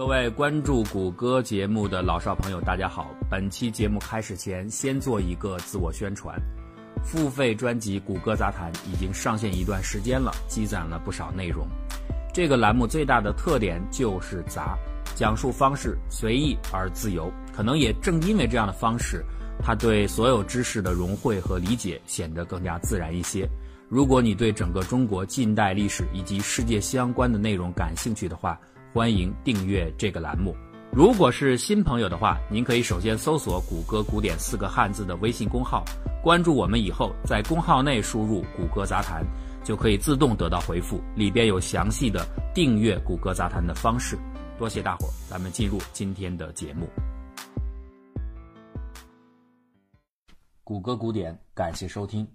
各位关注谷歌节目的老少朋友，大家好！本期节目开始前，先做一个自我宣传。付费专辑《谷歌杂谈》已经上线一段时间了，积攒了不少内容。这个栏目最大的特点就是杂，讲述方式随意而自由。可能也正因为这样的方式，它对所有知识的融汇和理解显得更加自然一些。如果你对整个中国近代历史以及世界相关的内容感兴趣的话，欢迎订阅这个栏目。如果是新朋友的话，您可以首先搜索“谷歌古典”四个汉字的微信公号，关注我们以后，在公号内输入“谷歌杂谈”，就可以自动得到回复，里边有详细的订阅“谷歌杂谈”的方式。多谢大伙儿，咱们进入今天的节目。谷歌古典，感谢收听。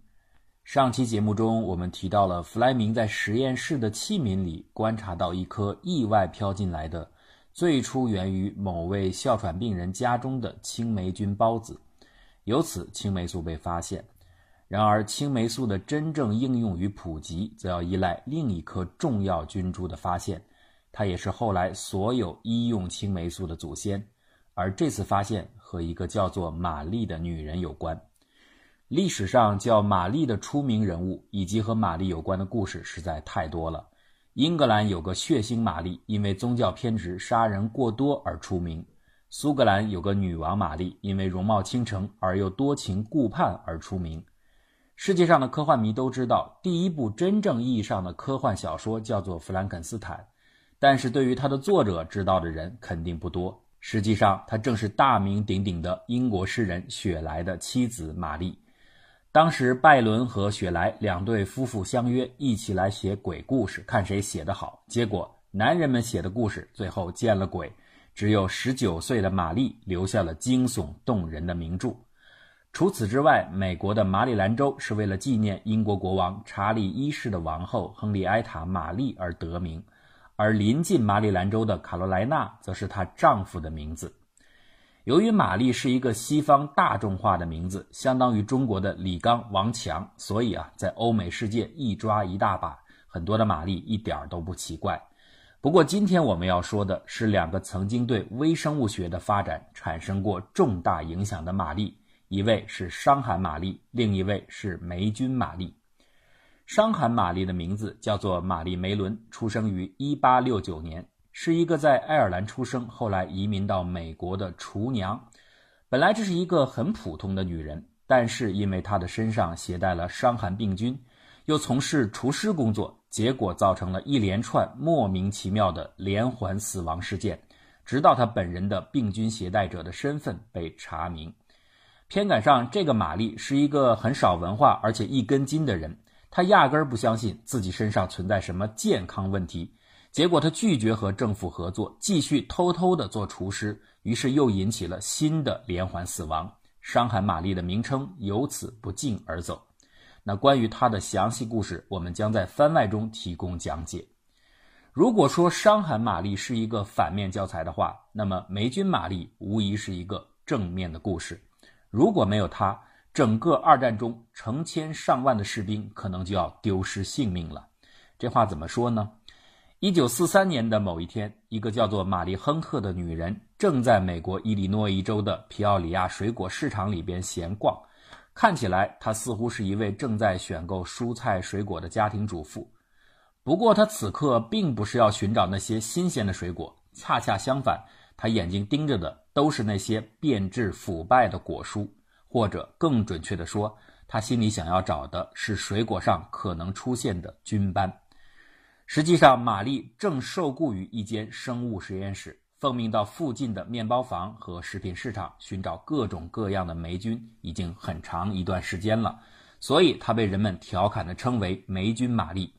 上期节目中，我们提到了弗莱明在实验室的器皿里观察到一颗意外飘进来的、最初源于某位哮喘病人家中的青霉菌孢子，由此青霉素被发现。然而，青霉素的真正应用与普及，则要依赖另一颗重要菌株的发现，它也是后来所有医用青霉素的祖先。而这次发现和一个叫做玛丽的女人有关。历史上叫玛丽的出名人物以及和玛丽有关的故事实在太多了。英格兰有个血腥玛丽，因为宗教偏执、杀人过多而出名；苏格兰有个女王玛丽，因为容貌倾城而又多情顾盼而出名。世界上的科幻迷都知道，第一部真正意义上的科幻小说叫做《弗兰肯斯坦》，但是对于它的作者知道的人肯定不多。实际上，他正是大名鼎鼎的英国诗人雪莱的妻子玛丽。当时，拜伦和雪莱两对夫妇相约一起来写鬼故事，看谁写得好。结果，男人们写的故事最后见了鬼，只有十九岁的玛丽留下了惊悚动人的名著。除此之外，美国的马里兰州是为了纪念英国国王查理一世的王后亨利埃塔·玛丽而得名，而临近马里兰州的卡罗莱纳则是她丈夫的名字。由于玛丽是一个西方大众化的名字，相当于中国的李刚、王强，所以啊，在欧美世界一抓一大把，很多的玛丽一点都不奇怪。不过，今天我们要说的是两个曾经对微生物学的发展产生过重大影响的玛丽，一位是伤寒玛丽，另一位是霉菌玛丽。伤寒玛丽的名字叫做玛丽梅伦，出生于1869年。是一个在爱尔兰出生，后来移民到美国的厨娘。本来这是一个很普通的女人，但是因为她的身上携带了伤寒病菌，又从事厨师工作，结果造成了一连串莫名其妙的连环死亡事件，直到她本人的病菌携带者的身份被查明。偏赶上这个玛丽是一个很少文化而且一根筋的人，她压根儿不相信自己身上存在什么健康问题。结果他拒绝和政府合作，继续偷偷的做厨师，于是又引起了新的连环死亡。伤寒玛丽的名称由此不胫而走。那关于他的详细故事，我们将在番外中提供讲解。如果说伤寒玛丽是一个反面教材的话，那么霉菌玛丽无疑是一个正面的故事。如果没有他，整个二战中成千上万的士兵可能就要丢失性命了。这话怎么说呢？一九四三年的某一天，一个叫做玛丽·亨特的女人正在美国伊利诺伊州的皮奥里亚水果市场里边闲逛。看起来，她似乎是一位正在选购蔬菜水果的家庭主妇。不过，她此刻并不是要寻找那些新鲜的水果，恰恰相反，她眼睛盯着的都是那些变质腐败的果蔬，或者更准确地说，她心里想要找的是水果上可能出现的菌斑。实际上，玛丽正受雇于一间生物实验室，奉命到附近的面包房和食品市场寻找各种各样的霉菌，已经很长一段时间了。所以，她被人们调侃地称为“霉菌玛丽”。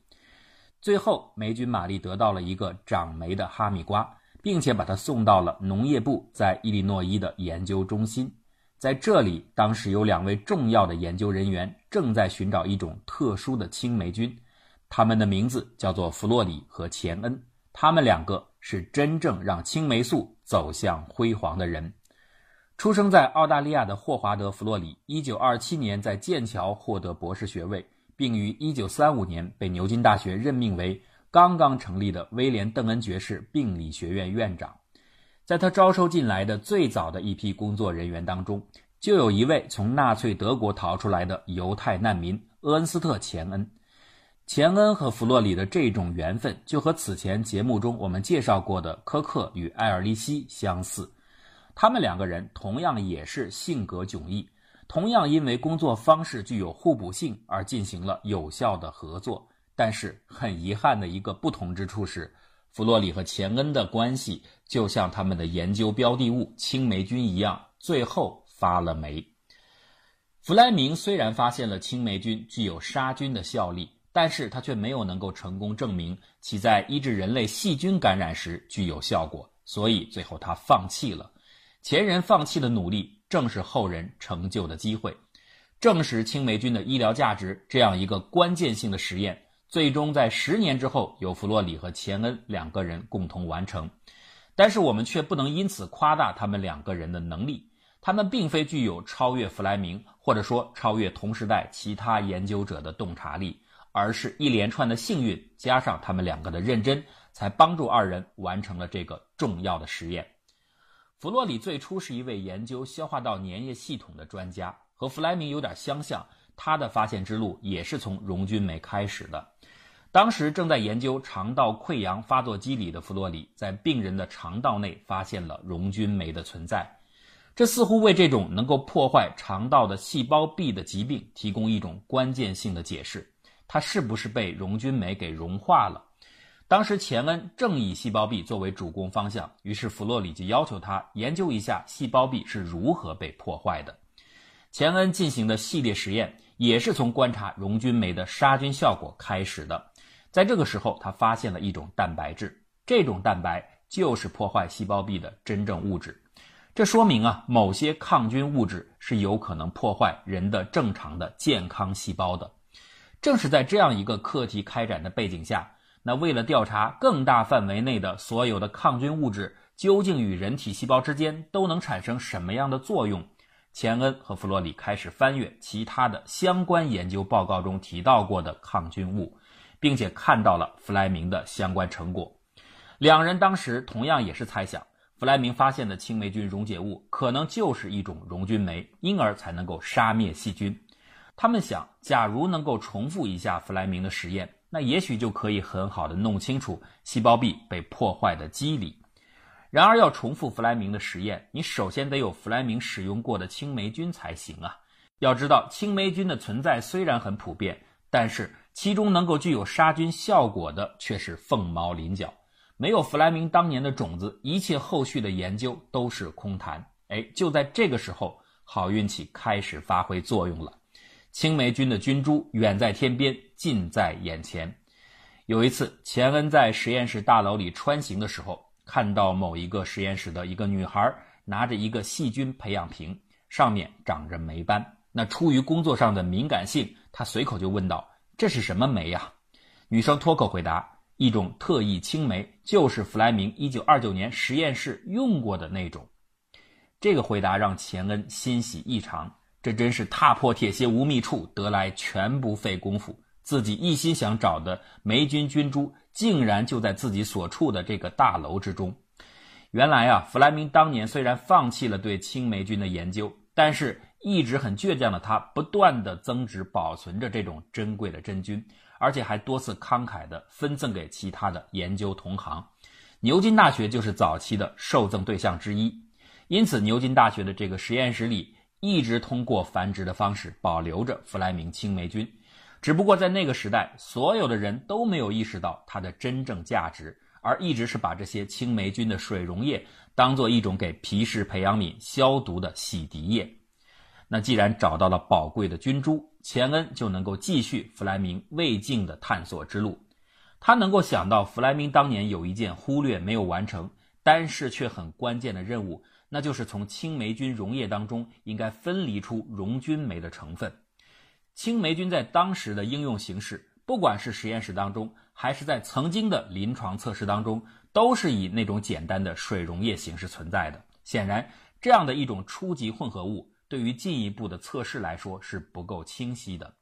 最后，霉菌玛丽得到了一个长霉的哈密瓜，并且把它送到了农业部在伊利诺伊的研究中心。在这里，当时有两位重要的研究人员正在寻找一种特殊的青霉菌。他们的名字叫做弗洛里和钱恩，他们两个是真正让青霉素走向辉煌的人。出生在澳大利亚的霍华德·弗洛里，1927年在剑桥获得博士学位，并于1935年被牛津大学任命为刚刚成立的威廉·邓恩爵士病理学院院长。在他招收进来的最早的一批工作人员当中，就有一位从纳粹德国逃出来的犹太难民厄恩斯特·钱恩。钱恩和弗洛里的这种缘分，就和此前节目中我们介绍过的科克与艾尔利希相似。他们两个人同样也是性格迥异，同样因为工作方式具有互补性而进行了有效的合作。但是很遗憾的一个不同之处是，弗洛里和钱恩的关系就像他们的研究标的物青霉菌一样，最后发了霉。弗莱明虽然发现了青霉菌具有杀菌的效力。但是他却没有能够成功证明其在医治人类细菌感染时具有效果，所以最后他放弃了。前人放弃的努力，正是后人成就的机会。证实青霉菌的医疗价值这样一个关键性的实验，最终在十年之后由弗洛里和钱恩两个人共同完成。但是我们却不能因此夸大他们两个人的能力，他们并非具有超越弗莱明或者说超越同时代其他研究者的洞察力。而是一连串的幸运，加上他们两个的认真，才帮助二人完成了这个重要的实验。弗洛里最初是一位研究消化道粘液系统的专家，和弗莱明有点相像。他的发现之路也是从溶菌酶开始的。当时正在研究肠道溃疡发作机理的弗洛里，在病人的肠道内发现了溶菌酶的存在，这似乎为这种能够破坏肠道的细胞壁的疾病提供一种关键性的解释。它是不是被溶菌酶给融化了？当时钱恩正以细胞壁作为主攻方向，于是弗洛里就要求他研究一下细胞壁是如何被破坏的。钱恩进行的系列实验也是从观察溶菌酶的杀菌效果开始的。在这个时候，他发现了一种蛋白质，这种蛋白就是破坏细胞壁的真正物质。这说明啊，某些抗菌物质是有可能破坏人的正常的健康细胞的。正是在这样一个课题开展的背景下，那为了调查更大范围内的所有的抗菌物质究竟与人体细胞之间都能产生什么样的作用，钱恩和弗洛里开始翻阅其他的相关研究报告中提到过的抗菌物，并且看到了弗莱明的相关成果。两人当时同样也是猜想，弗莱明发现的青霉菌溶解物可能就是一种溶菌酶，因而才能够杀灭细菌。他们想，假如能够重复一下弗莱明的实验，那也许就可以很好的弄清楚细胞壁被破坏的机理。然而，要重复弗莱明的实验，你首先得有弗莱明使用过的青霉菌才行啊。要知道，青霉菌的存在虽然很普遍，但是其中能够具有杀菌效果的却是凤毛麟角。没有弗莱明当年的种子，一切后续的研究都是空谈。哎，就在这个时候，好运气开始发挥作用了。青霉菌的菌株远在天边，近在眼前。有一次，钱恩在实验室大楼里穿行的时候，看到某一个实验室的一个女孩拿着一个细菌培养瓶，上面长着霉斑。那出于工作上的敏感性，他随口就问道：“这是什么酶呀？”女生脱口回答：“一种特异青霉，就是弗莱明1929年实验室用过的那种。”这个回答让钱恩欣喜异常。这真是踏破铁鞋无觅处，得来全不费工夫。自己一心想找的霉菌菌株，竟然就在自己所处的这个大楼之中。原来啊，弗莱明当年虽然放弃了对青霉菌的研究，但是一直很倔强的他，不断的增殖保存着这种珍贵的真菌，而且还多次慷慨的分赠给其他的研究同行。牛津大学就是早期的受赠对象之一，因此牛津大学的这个实验室里。一直通过繁殖的方式保留着弗莱明青霉菌，只不过在那个时代，所有的人都没有意识到它的真正价值，而一直是把这些青霉菌的水溶液当做一种给皮氏培养皿消毒的洗涤液。那既然找到了宝贵的菌株，钱恩就能够继续弗莱明未尽的探索之路。他能够想到弗莱明当年有一件忽略没有完成，但是却很关键的任务。那就是从青霉菌溶液当中应该分离出溶菌酶的成分。青霉菌在当时的应用形式，不管是实验室当中，还是在曾经的临床测试当中，都是以那种简单的水溶液形式存在的。显然，这样的一种初级混合物，对于进一步的测试来说是不够清晰的。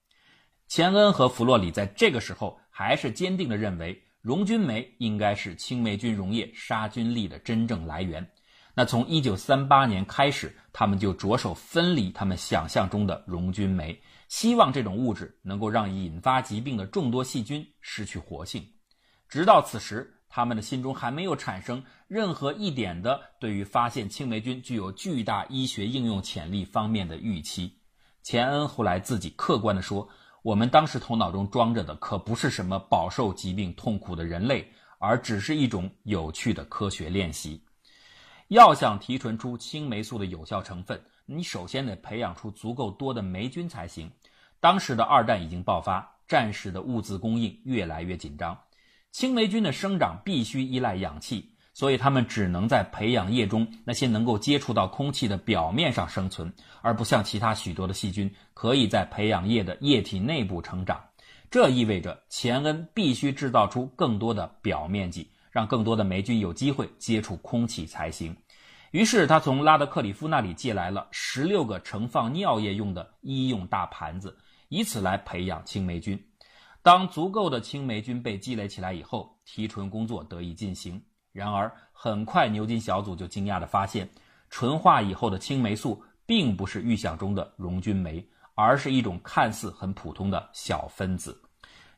钱恩和弗洛里在这个时候还是坚定地认为，溶菌酶应该是青霉菌溶液杀菌力的真正来源。那从1938年开始，他们就着手分离他们想象中的溶菌酶，希望这种物质能够让引发疾病的众多细菌失去活性。直到此时，他们的心中还没有产生任何一点的对于发现青霉菌具有巨大医学应用潜力方面的预期。钱恩后来自己客观地说：“我们当时头脑中装着的可不是什么饱受疾病痛苦的人类，而只是一种有趣的科学练习。要想提纯出青霉素的有效成分，你首先得培养出足够多的霉菌才行。当时的二战已经爆发，战时的物资供应越来越紧张。”青霉菌的生长必须依赖氧气，所以它们只能在培养液中那些能够接触到空气的表面上生存，而不像其他许多的细菌可以在培养液的液体内部成长。这意味着钱恩必须制造出更多的表面积，让更多的霉菌有机会接触空气才行。于是他从拉德克里夫那里借来了十六个盛放尿液用的医用大盘子，以此来培养青霉菌。当足够的青霉菌被积累起来以后，提纯工作得以进行。然而，很快牛津小组就惊讶地发现，纯化以后的青霉素并不是预想中的溶菌酶，而是一种看似很普通的小分子。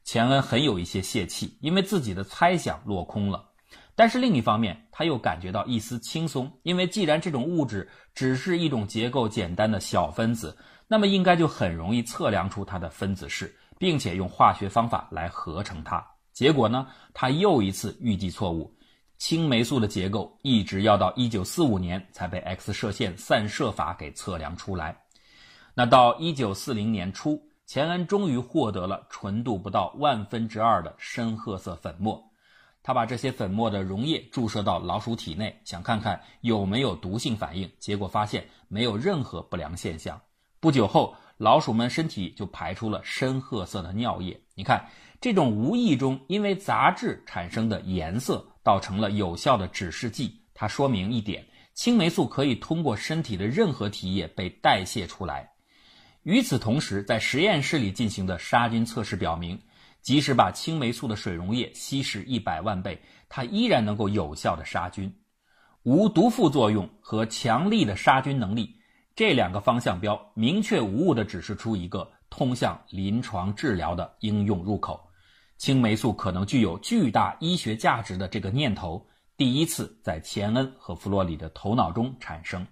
钱恩很有一些泄气，因为自己的猜想落空了。但是另一方面，他又感觉到一丝轻松，因为既然这种物质只是一种结构简单的小分子，那么应该就很容易测量出它的分子式。并且用化学方法来合成它，结果呢，他又一次预计错误。青霉素的结构一直要到1945年才被 X 射线散射法给测量出来。那到1940年初，钱恩终于获得了纯度不到万分之二的深褐色粉末。他把这些粉末的溶液注射到老鼠体内，想看看有没有毒性反应，结果发现没有任何不良现象。不久后。老鼠们身体就排出了深褐色的尿液。你看，这种无意中因为杂质产生的颜色，倒成了有效的指示剂。它说明一点：青霉素可以通过身体的任何体液被代谢出来。与此同时，在实验室里进行的杀菌测试表明，即使把青霉素的水溶液稀释一百万倍，它依然能够有效的杀菌，无毒副作用和强力的杀菌能力。这两个方向标明确无误地指示出一个通向临床治疗的应用入口，青霉素可能具有巨大医学价值的这个念头，第一次在钱恩和弗洛里的头脑中产生。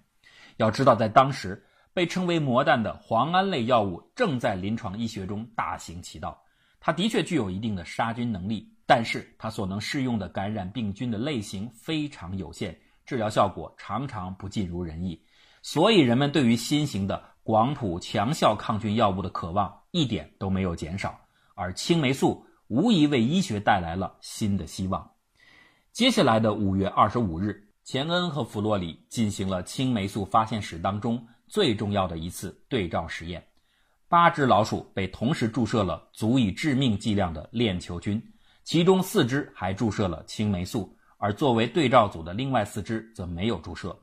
要知道，在当时被称为“魔弹”的磺胺类药物正在临床医学中大行其道。它的确具有一定的杀菌能力，但是它所能适用的感染病菌的类型非常有限，治疗效果常常不尽如人意。所以，人们对于新型的广谱强效抗菌药物的渴望一点都没有减少，而青霉素无疑为医学带来了新的希望。接下来的五月二十五日，钱恩和弗洛里进行了青霉素发现史当中最重要的一次对照实验。八只老鼠被同时注射了足以致命剂量的链球菌，其中四只还注射了青霉素，而作为对照组的另外四只则没有注射。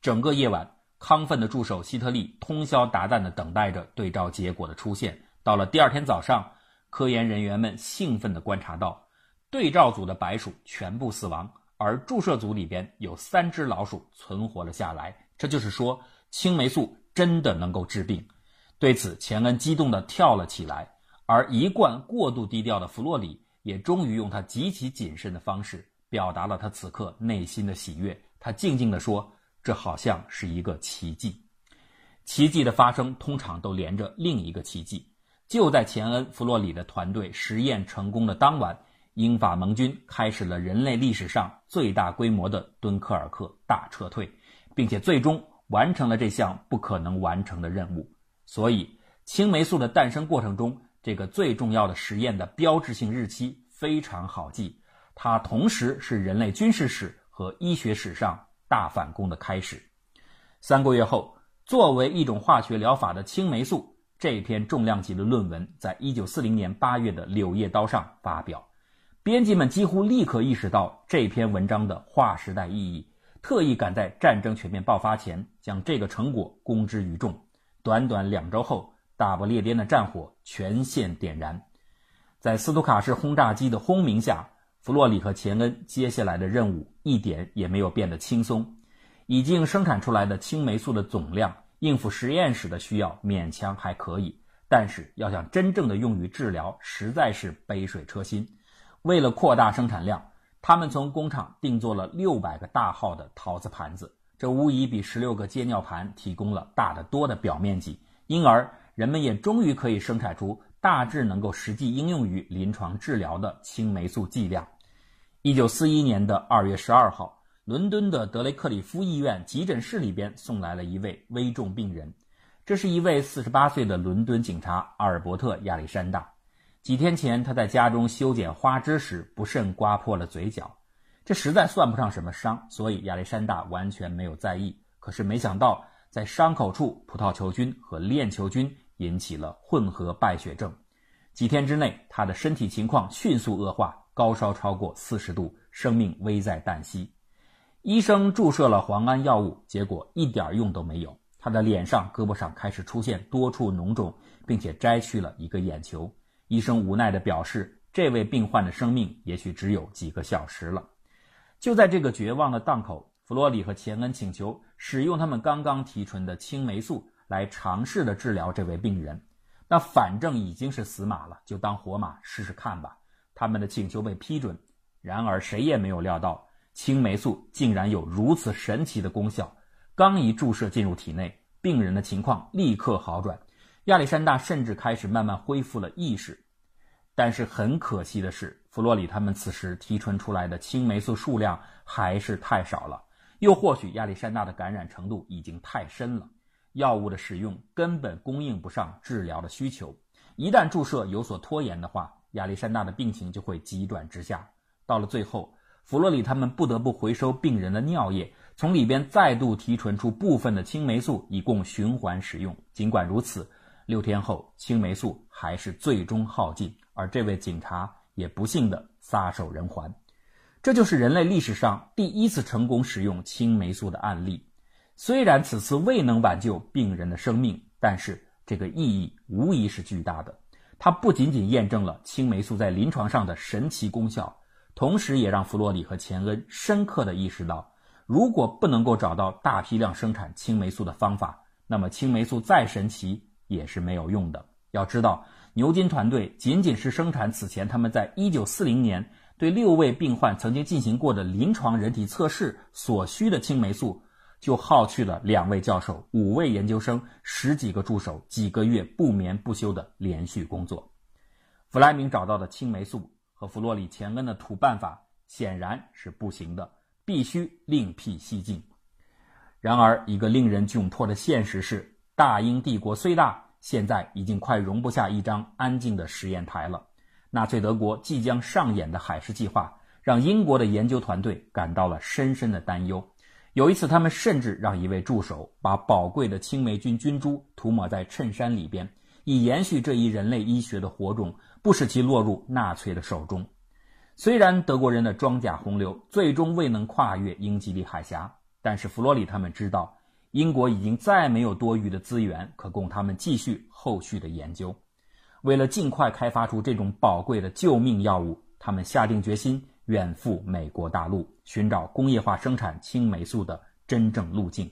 整个夜晚。亢奋的助手希特利通宵达旦地等待着对照结果的出现。到了第二天早上，科研人员们兴奋地观察到，对照组的白鼠全部死亡，而注射组里边有三只老鼠存活了下来。这就是说，青霉素真的能够治病。对此，钱恩激动地跳了起来，而一贯过度低调的弗洛里也终于用他极其谨慎的方式表达了他此刻内心的喜悦。他静静地说。这好像是一个奇迹，奇迹的发生通常都连着另一个奇迹。就在钱恩·弗洛里的团队实验成功的当晚，英法盟军开始了人类历史上最大规模的敦刻尔克大撤退，并且最终完成了这项不可能完成的任务。所以，青霉素的诞生过程中，这个最重要的实验的标志性日期非常好记，它同时是人类军事史和医学史上。大反攻的开始。三个月后，作为一种化学疗法的青霉素这篇重量级的论文，在一九四零年八月的《柳叶刀》上发表。编辑们几乎立刻意识到这篇文章的划时代意义，特意赶在战争全面爆发前将这个成果公之于众。短短两周后，大不列颠的战火全线点燃。在斯图卡式轰炸机的轰鸣下。弗洛里和钱恩接下来的任务一点也没有变得轻松。已经生产出来的青霉素的总量应付实验室的需要勉强还可以，但是要想真正的用于治疗，实在是杯水车薪。为了扩大生产量，他们从工厂定做了六百个大号的陶瓷盘子，这无疑比十六个接尿盘提供了大得多的表面积，因而人们也终于可以生产出大致能够实际应用于临床治疗的青霉素剂量。一九四一年的二月十二号，伦敦的德雷克里夫医院急诊室里边送来了一位危重病人，这是一位四十八岁的伦敦警察阿尔伯特·亚历山大。几天前，他在家中修剪花枝时不慎刮破了嘴角，这实在算不上什么伤，所以亚历山大完全没有在意。可是没想到，在伤口处，葡萄球菌和链球菌引起了混合败血症。几天之内，他的身体情况迅速恶化，高烧超过四十度，生命危在旦夕。医生注射了磺胺药物，结果一点用都没有。他的脸上、胳膊上开始出现多处脓肿，并且摘去了一个眼球。医生无奈地表示，这位病患的生命也许只有几个小时了。就在这个绝望的档口，弗洛里和钱恩请求使用他们刚刚提纯的青霉素来尝试的治疗这位病人。那反正已经是死马了，就当活马试试看吧。他们的请求被批准。然而，谁也没有料到，青霉素竟然有如此神奇的功效。刚一注射进入体内，病人的情况立刻好转。亚历山大甚至开始慢慢恢复了意识，但是很可惜的是，弗洛里他们此时提纯出来的青霉素数量还是太少了，又或许亚历山大的感染程度已经太深了，药物的使用根本供应不上治疗的需求。一旦注射有所拖延的话，亚历山大的病情就会急转直下。到了最后，弗洛里他们不得不回收病人的尿液，从里边再度提纯出部分的青霉素，以供循环使用。尽管如此。六天后，青霉素还是最终耗尽，而这位警察也不幸的撒手人寰。这就是人类历史上第一次成功使用青霉素的案例。虽然此次未能挽救病人的生命，但是这个意义无疑是巨大的。它不仅仅验证了青霉素在临床上的神奇功效，同时也让弗洛里和钱恩深刻的意识到，如果不能够找到大批量生产青霉素的方法，那么青霉素再神奇。也是没有用的。要知道，牛津团队仅仅是生产此前他们在1940年对六位病患曾经进行过的临床人体测试所需的青霉素，就耗去了两位教授、五位研究生、十几个助手几个月不眠不休的连续工作。弗莱明找到的青霉素和弗洛里钱恩的土办法显然是不行的，必须另辟蹊径。然而，一个令人窘迫的现实是。大英帝国虽大，现在已经快容不下一张安静的实验台了。纳粹德国即将上演的海事计划，让英国的研究团队感到了深深的担忧。有一次，他们甚至让一位助手把宝贵的青霉菌菌株涂抹在衬衫里边，以延续这一人类医学的火种，不使其落入纳粹的手中。虽然德国人的装甲洪流最终未能跨越英吉利海峡，但是弗洛里他们知道。英国已经再没有多余的资源可供他们继续后续的研究。为了尽快开发出这种宝贵的救命药物，他们下定决心远赴美国大陆，寻找工业化生产青霉素的真正路径。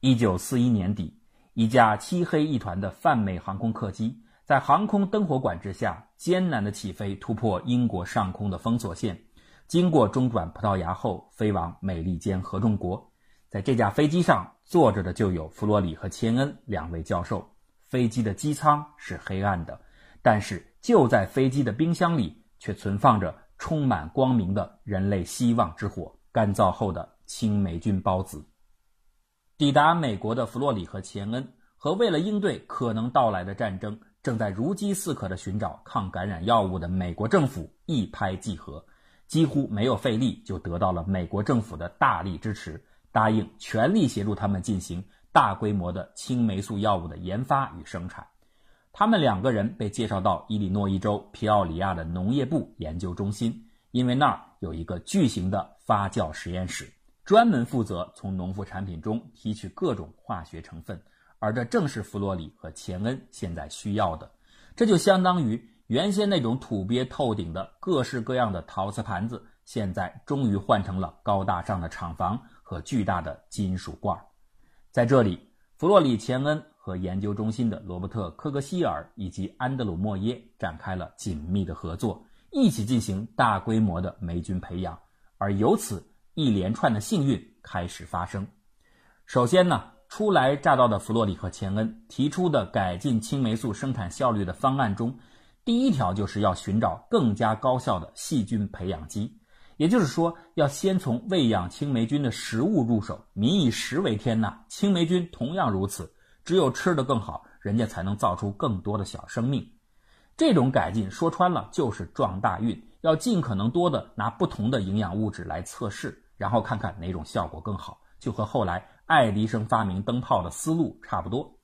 一九四一年底，一架漆黑一团的泛美航空客机在航空灯火管制下艰难地起飞，突破英国上空的封锁线，经过中转葡萄牙后，飞往美利坚合众国。在这架飞机上坐着的就有弗洛里和钱恩两位教授。飞机的机舱是黑暗的，但是就在飞机的冰箱里，却存放着充满光明的人类希望之火——干燥后的青霉菌孢子。抵达美国的弗洛里和钱恩，和为了应对可能到来的战争，正在如饥似渴地寻找抗感染药物的美国政府一拍即合，几乎没有费力就得到了美国政府的大力支持。答应全力协助他们进行大规模的青霉素药物的研发与生产。他们两个人被介绍到伊利诺伊州皮奥里亚的农业部研究中心，因为那儿有一个巨型的发酵实验室，专门负责从农副产品中提取各种化学成分。而这正是弗洛里和钱恩现在需要的。这就相当于原先那种土鳖透顶的各式各样的陶瓷盘子，现在终于换成了高大上的厂房。和巨大的金属罐。在这里，弗洛里·钱恩和研究中心的罗伯特·科格希尔以及安德鲁·莫耶展开了紧密的合作，一起进行大规模的霉菌培养，而由此一连串的幸运开始发生。首先呢，初来乍到的弗洛里和钱恩提出的改进青霉素生产效率的方案中，第一条就是要寻找更加高效的细菌培养基。也就是说，要先从喂养青霉菌的食物入手。民以食为天呐，青霉菌同样如此。只有吃得更好，人家才能造出更多的小生命。这种改进说穿了就是撞大运，要尽可能多的拿不同的营养物质来测试，然后看看哪种效果更好，就和后来爱迪生发明灯泡的思路差不多。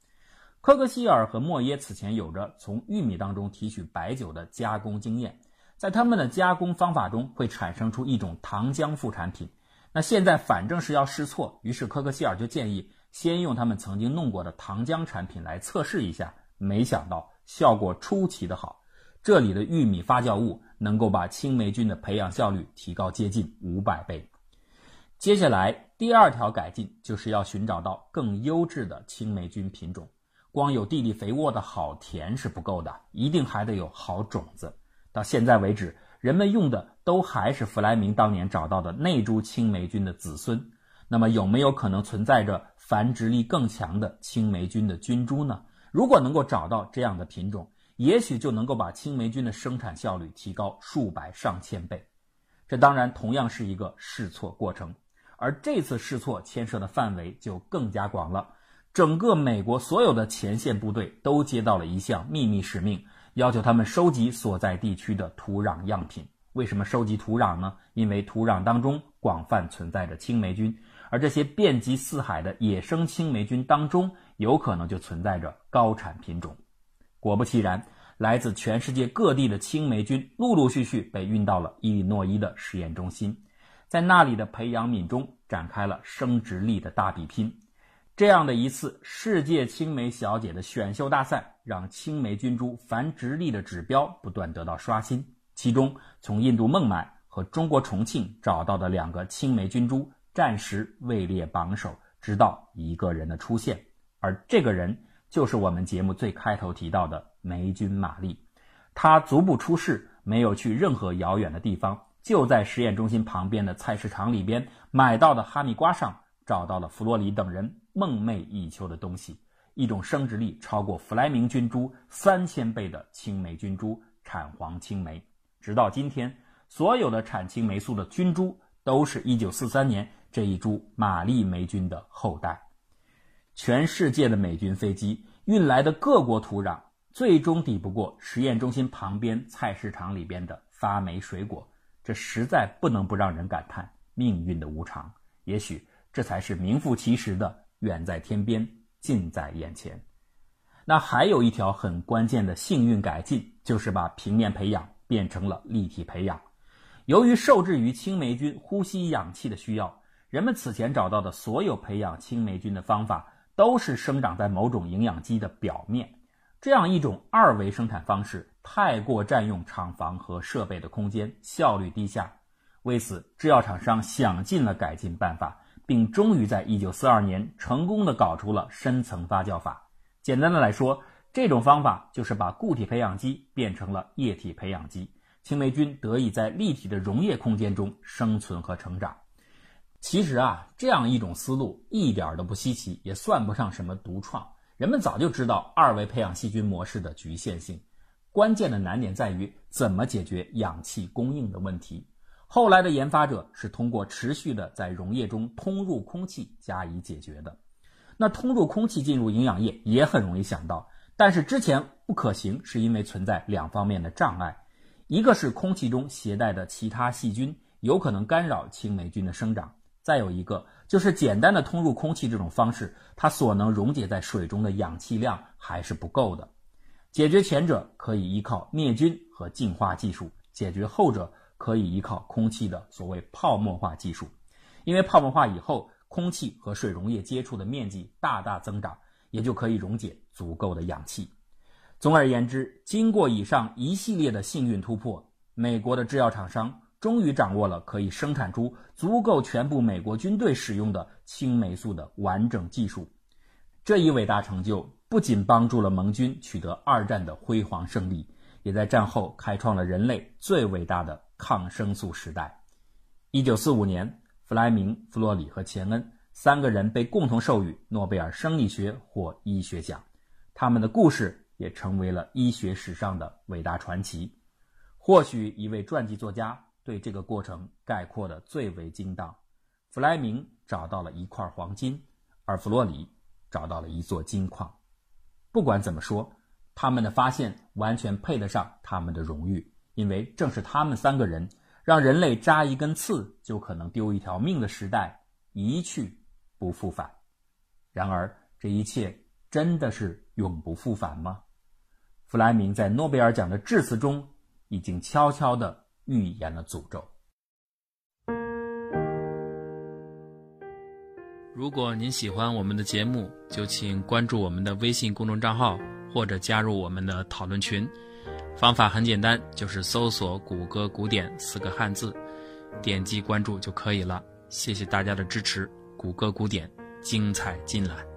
科克希尔和莫耶此前有着从玉米当中提取白酒的加工经验。在他们的加工方法中会产生出一种糖浆副产品。那现在反正是要试错，于是科克希尔就建议先用他们曾经弄过的糖浆产品来测试一下。没想到效果出奇的好，这里的玉米发酵物能够把青霉菌的培养效率提高接近五百倍。接下来第二条改进就是要寻找到更优质的青霉菌品种。光有地里肥沃的好田是不够的，一定还得有好种子。到现在为止，人们用的都还是弗莱明当年找到的那株青霉菌的子孙。那么，有没有可能存在着繁殖力更强的青霉菌的菌株呢？如果能够找到这样的品种，也许就能够把青霉菌的生产效率提高数百上千倍。这当然同样是一个试错过程，而这次试错牵涉的范围就更加广了。整个美国所有的前线部队都接到了一项秘密使命。要求他们收集所在地区的土壤样品。为什么收集土壤呢？因为土壤当中广泛存在着青霉菌，而这些遍及四海的野生青霉菌当中，有可能就存在着高产品种。果不其然，来自全世界各地的青霉菌陆陆续续被运到了伊利诺伊的实验中心，在那里的培养皿中展开了生殖力的大比拼。这样的一次世界青霉小姐的选秀大赛，让青霉菌株繁殖力的指标不断得到刷新。其中，从印度孟买和中国重庆找到的两个青霉菌株暂时位列榜首，直到一个人的出现，而这个人就是我们节目最开头提到的霉菌玛丽。她足不出世，没有去任何遥远的地方，就在实验中心旁边的菜市场里边买到的哈密瓜上找到了弗洛里等人。梦寐以求的东西，一种生殖力超过弗莱明菌株三千倍的青霉菌株——产黄青霉。直到今天，所有的产青霉素的菌株都是一九四三年这一株玛丽霉菌的后代。全世界的美军飞机运来的各国土壤，最终抵不过实验中心旁边菜市场里边的发霉水果。这实在不能不让人感叹命运的无常。也许这才是名副其实的。远在天边，近在眼前。那还有一条很关键的幸运改进，就是把平面培养变成了立体培养。由于受制于青霉菌呼吸氧气的需要，人们此前找到的所有培养青霉菌的方法都是生长在某种营养基的表面。这样一种二维生产方式太过占用厂房和设备的空间，效率低下。为此，制药厂商想尽了改进办法。并终于在1942年成功的搞出了深层发酵法。简单的来说，这种方法就是把固体培养基变成了液体培养基，青霉菌得以在立体的溶液空间中生存和成长。其实啊，这样一种思路一点都不稀奇，也算不上什么独创。人们早就知道二维培养细菌模式的局限性，关键的难点在于怎么解决氧气供应的问题。后来的研发者是通过持续的在溶液中通入空气加以解决的。那通入空气进入营养液也很容易想到，但是之前不可行，是因为存在两方面的障碍：一个是空气中携带的其他细菌有可能干扰青霉菌的生长；再有一个就是简单的通入空气这种方式，它所能溶解在水中的氧气量还是不够的。解决前者可以依靠灭菌和净化技术，解决后者。可以依靠空气的所谓泡沫化技术，因为泡沫化以后，空气和水溶液接触的面积大大增长，也就可以溶解足够的氧气。总而言之，经过以上一系列的幸运突破，美国的制药厂商终于掌握了可以生产出足够全部美国军队使用的青霉素的完整技术。这一伟大成就不仅帮助了盟军取得二战的辉煌胜利，也在战后开创了人类最伟大的抗生素时代。一九四五年，弗莱明、弗洛里和钱恩三个人被共同授予诺贝尔生理学或医学奖，他们的故事也成为了医学史上的伟大传奇。或许一位传记作家。对这个过程概括的最为精当。弗莱明找到了一块黄金，而弗洛里找到了一座金矿。不管怎么说，他们的发现完全配得上他们的荣誉，因为正是他们三个人让人类扎一根刺就可能丢一条命的时代一去不复返。然而，这一切真的是永不复返吗？弗莱明在诺贝尔奖的致辞中已经悄悄地。预言了诅咒。如果您喜欢我们的节目，就请关注我们的微信公众账号，或者加入我们的讨论群。方法很简单，就是搜索“谷歌古典”四个汉字，点击关注就可以了。谢谢大家的支持，谷歌古典精彩尽览。